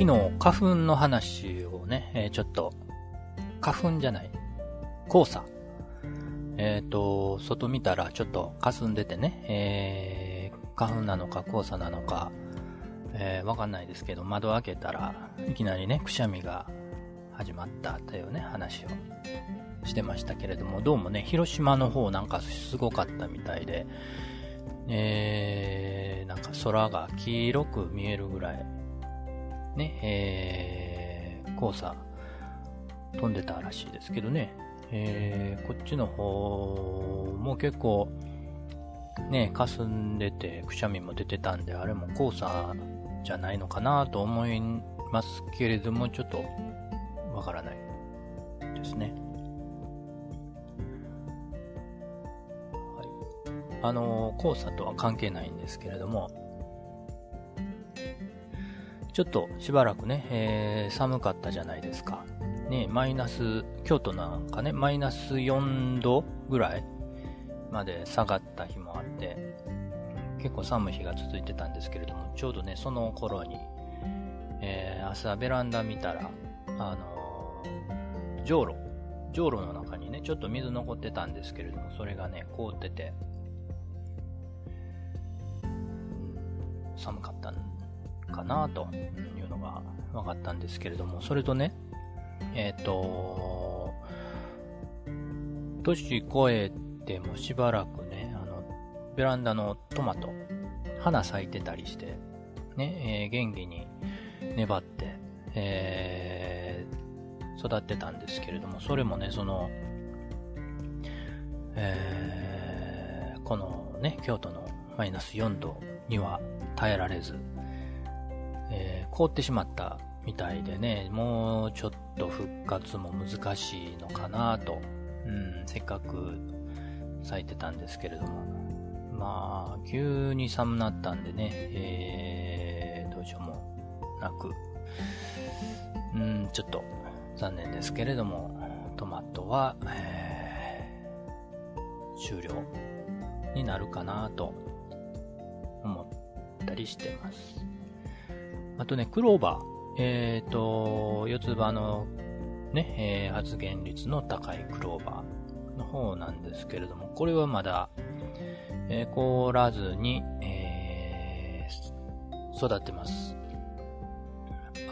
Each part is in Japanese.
昨日、花粉の話をね、えー、ちょっと、花粉じゃない、黄砂。えっ、ー、と、外見たらちょっと霞んでてね、えー、花粉なのか黄砂なのか、えー、わかんないですけど、窓開けたらいきなりね、くしゃみが始まったというね、話をしてましたけれども、どうもね、広島の方なんかすごかったみたいで、えー、なんか空が黄色く見えるぐらい、ね、えー、黄砂飛んでたらしいですけどね、えー、こっちの方も結構、ね、霞んでて、くしゃみも出てたんで、あれも黄砂じゃないのかなと思いますけれども、ちょっとわからないですね。あの、黄砂とは関係ないんですけれども、ちょっとしばらくね、えー、寒かったじゃないですか。ね、マイナス、京都なんかね、マイナス4度ぐらいまで下がった日もあって、結構寒い日が続いてたんですけれども、ちょうどね、その頃に、えー、朝ベランダ見たら、あのー、じょうろ、じょうろの中にね、ちょっと水残ってたんですけれども、それがね、凍ってて、寒かったんかなというのが分かったんですけれども、それとね、えっ、ー、と、年越えてもしばらくね、あの、ベランダのトマト、花咲いてたりして、ね、えー、元気に粘って、えー、育ってたんですけれども、それもね、その、えー、このね、京都のマイナス4度には耐えられず、えー、凍ってしまったみたいでね、もうちょっと復活も難しいのかなと、うん、せっかく咲いてたんですけれども、まあ、急に寒なったんでね、えー、どうしようもなく、うん、ちょっと残念ですけれども、トマトは、えー、終了になるかなと思ったりしてます。あとね、クローバー。えっ、ー、と、四つ葉のね、えー、発現率の高いクローバーの方なんですけれども、これはまだ、えー、凍らずに、えー、育ってます。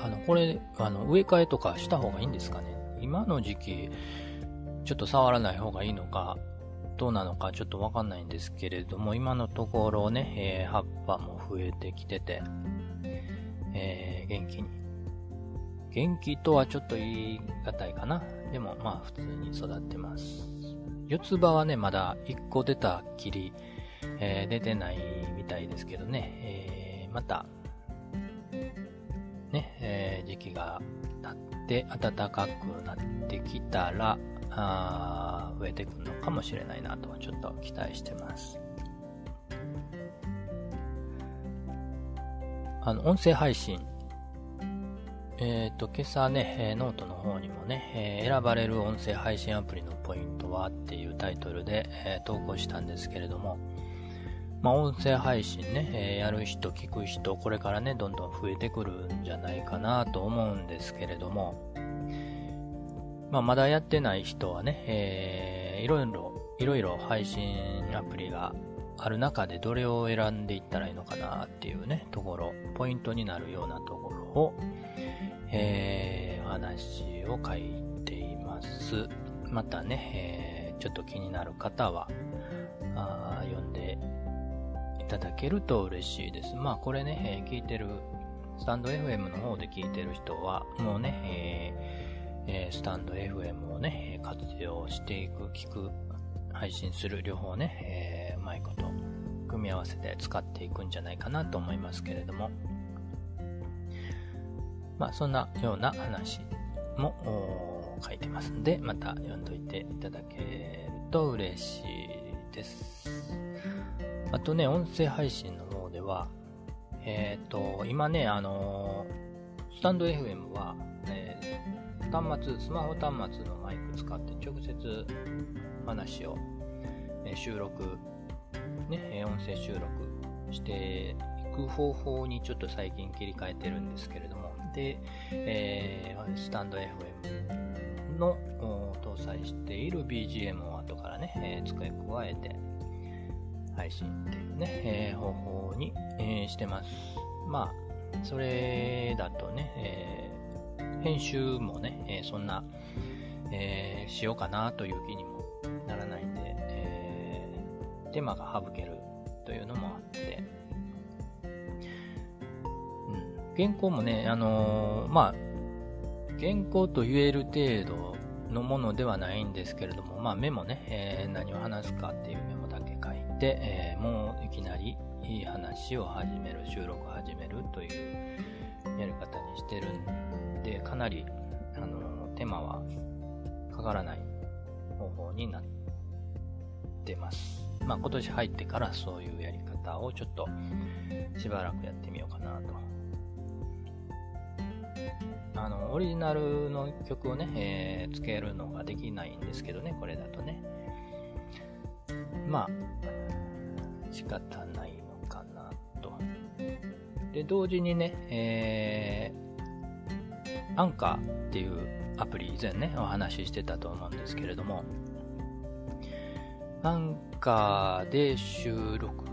あの、これ、あの、植え替えとかした方がいいんですかね今の時期、ちょっと触らない方がいいのか、どうなのかちょっとわかんないんですけれども、今のところね、えー、葉っぱも増えてきてて、えー、元気に元気とはちょっと言い難いかな。でも、まあ、普通に育ってます。四つ葉はね、まだ一個出たきり、えー、出てないみたいですけどね、えー、また、ね、えー、時期が経って暖かくなってきたら、あ増えてくるのかもしれないなとはちょっと期待してます。あの、音声配信。えっ、ー、と、今朝ね、え、ノートの方にもね、え、選ばれる音声配信アプリのポイントはっていうタイトルで、え投稿したんですけれども、まあ、音声配信ね、えやる人、聞く人、これからね、どんどん増えてくるんじゃないかなと思うんですけれども、まあ、まだやってない人はね、えー、いろいろ、いろいろ配信アプリがある中でどれを選んでいったらいいのかなっていうね、ところ、ポイントになるようなところを、えー、お話を書いています。またね、えー、ちょっと気になる方は、あ読んでいただけると嬉しいです。まあこれね、えー、聞いてる、スタンド FM の方で聞いてる人は、もうね、えーえ、スタンド FM をね、活用していく、聞く、配信する両方ね、えー、うまいこと組み合わせて使っていくんじゃないかなと思いますけれども、まあ、そんなような話も書いてますんで、また読んどいていただけると嬉しいです。あとね、音声配信の方では、えっ、ー、と、今ね、あのー、スタンド FM は、えー、端末、スマホ端末のマイク使って直接話を、え収録、ね、音声収録していく方法にちょっと最近切り替えてるんですけれども、で、えー、スタンド FM の搭載している BGM を後からね、えー、付け加えて配信っていうね、えー、方法に、えー、してます。まあ、それだとね、えー、編集もね、えー、そんな、えー、しようかなという気にもならないんで、えー、手間が省けるというのもあって、うん、原稿もね、あのー、まあ、原稿と言える程度のものではないんですけれども、まあメモね、えー、何を話すかっていうメモだけ書いて、えー、もういきなりいい話を始める、収録を始めるというやり方にしてるんで、かなり、あの、手間はかからない方法になってます。まあ今年入ってからそういうやり方をちょっとしばらくやってみようかなと。あの、オリジナルの曲をね、えー、つけるのができないんですけどね、これだとね。まあ、仕方ないのかなと。で、同時にね、えー、アンカーっていうアプリ以前ね、お話ししてたと思うんですけれども、アンカーで収録、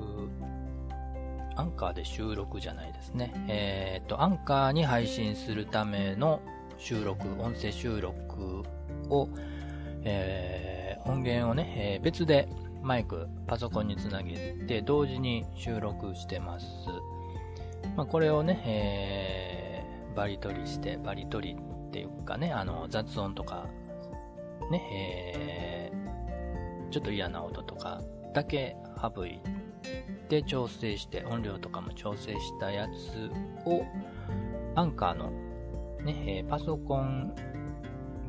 アンカーで収録じゃないですね。えっ、と、アンカーに配信するための収録、音声収録を、えー、音源をね、えー、別でマイク、パソコンにつなげて同時に収録してます。まあ、これをね、えー、バリ取りして、バリ取りっていうかね、あの、雑音とか、ね、えー、ちょっと嫌な音とかだけ省いて調整して、音量とかも調整したやつを、アンカーのね、えー、パソコン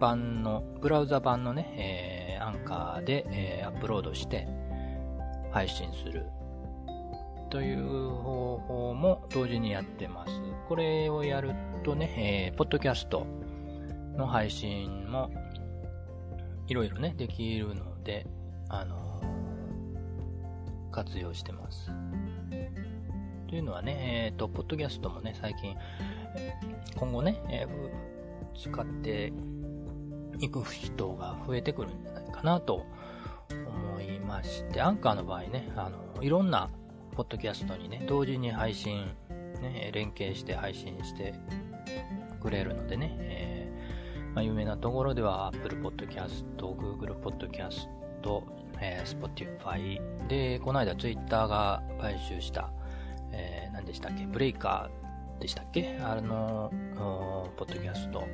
版の、ブラウザ版のね、えー、アンカーで、えー、アップロードして配信するという方法も同時にやってます。これをやるとね、えー、ポッドキャストの配信もいろいろね、できるので、あの、活用してます。というのはね、えっ、ー、と、ポッドキャストもね、最近、今後ね、えー、使っていく人が増えてくるんじゃないかなと思いまして、アンカーの場合ね、あの、いろんなポッドキャストにね、同時に配信、ね、連携して配信してくれるのでね、えー、まあ、有名なところでは Apple Podcast、Google Podcast、えー、Spotify で、この間 Twitter が買収した、えー、何でしたっけ、ブレイカーでしたっけあの、ポッドキャスト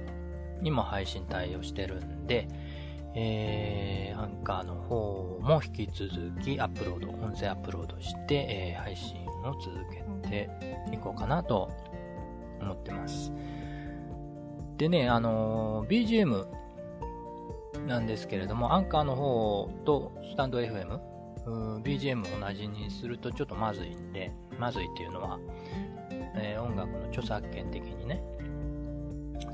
にも配信対応してるんで、えー、アンカーの方も引き続きアップロード、音声アップロードして、えー、配信を続けていこうかなと思ってます。でね、あのー、BGM なんですけれども、アンカーの方とスタンド FM、BGM 同じにするとちょっとまずいんで、まずいっていうのは、えー、音楽の著作権的にね、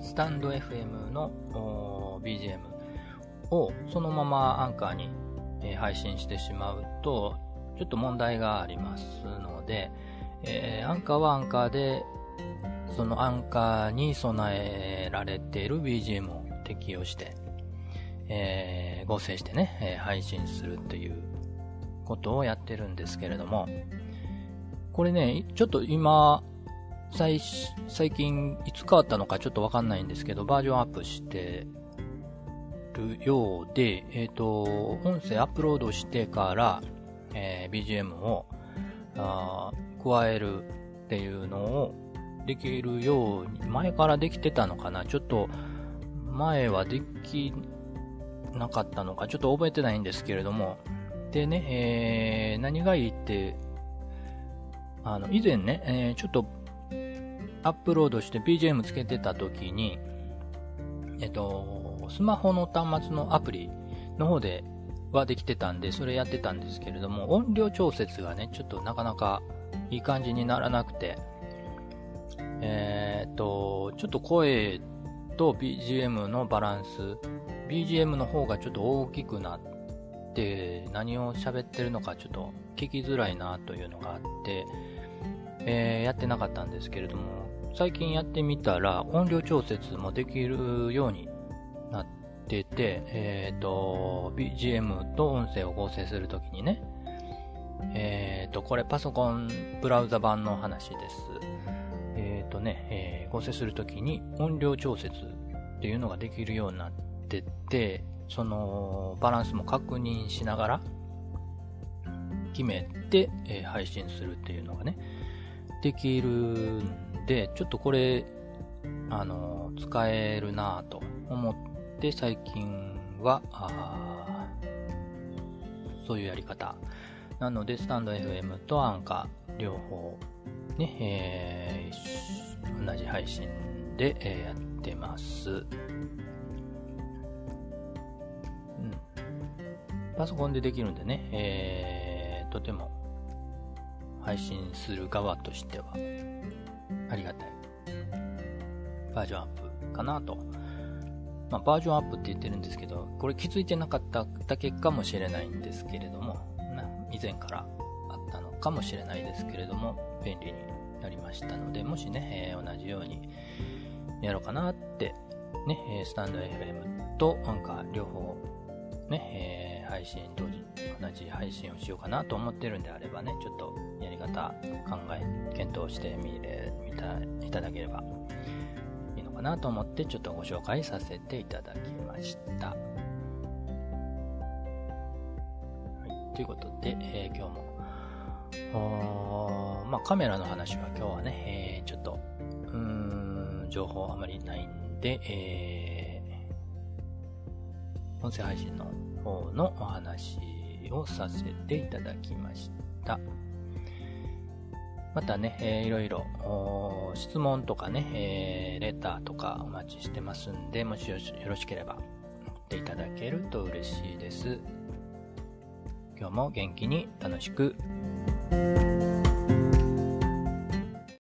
スタンド FM の BGM をそのままアンカーに、えー、配信してしまうと、ちょっと問題がありますので、えー、アンカーはアンカーで、そのアンカーに備えられている BGM を適用して、えー、合成してね、えー、配信するということをやってるんですけれども、これね、ちょっと今、最、最近いつ変わったのかちょっとわかんないんですけど、バージョンアップしてるようで、えっ、ー、と、音声アップロードしてから、えー、BGM をあ加えるっていうのをできるように、前からできてたのかな。ちょっと、前はできなかったのか、ちょっと覚えてないんですけれども、でね、えー、何がいいって、あの、以前ね、えー、ちょっとアップロードして BGM つけてた時に、えっと、スマホの端末のアプリの方ではできてたんで、それやってたんですけれども、音量調節がね、ちょっとなかなかいい感じにならなくて、えー、っと、ちょっと声と BGM のバランス、BGM の方がちょっと大きくなって、何を喋ってるのかちょっと聞きづらいなというのがあって、えー、やってなかったんですけれども、最近やってみたら音量調節もできるようになってて、えっ、ー、と、BGM と音声を合成するときにね、えっ、ー、と、これパソコンブラウザ版の話です。えっ、ー、とね、えー、合成するときに音量調節っていうのができるようになってて、そのバランスも確認しながら決めて、え配信するっていうのがね、できるんで、ちょっとこれ、あの、使えるなぁと思って最近は、そういうやり方。なので、スタンド FM とアンカー両方ね、えー、同じ配信で、えー、やってます。パソコンでできるんでね、えー、とても配信する側としてはありがたいバージョンアップかなと。まあ、バージョンアップって言ってるんですけど、これ気づいてなかっただけかもしれないんですけれども、以前からあったのかもしれないですけれども、便利になりましたので、もしね、えー、同じようにやろうかなって、ね、スタンド FM とアンカー両方、ね、えー、配信同時、同じ配信をしようかなと思ってるんであればね、ちょっとやり方考え、検討してみれ、みた、いただければいいのかなと思ってちょっとご紹介させていただきました。ということで、えー、今日も、まあ、カメラの話は今日はね、えー、ちょっと、うん、情報あまりないんで、えー、音声配信の方のお話をさせていただきました。またね、えー、いろいろ質問とかね、えー、レターとかお待ちしてますんで、もしよろしければ送っていただけると嬉しいです。今日も元気に楽しく。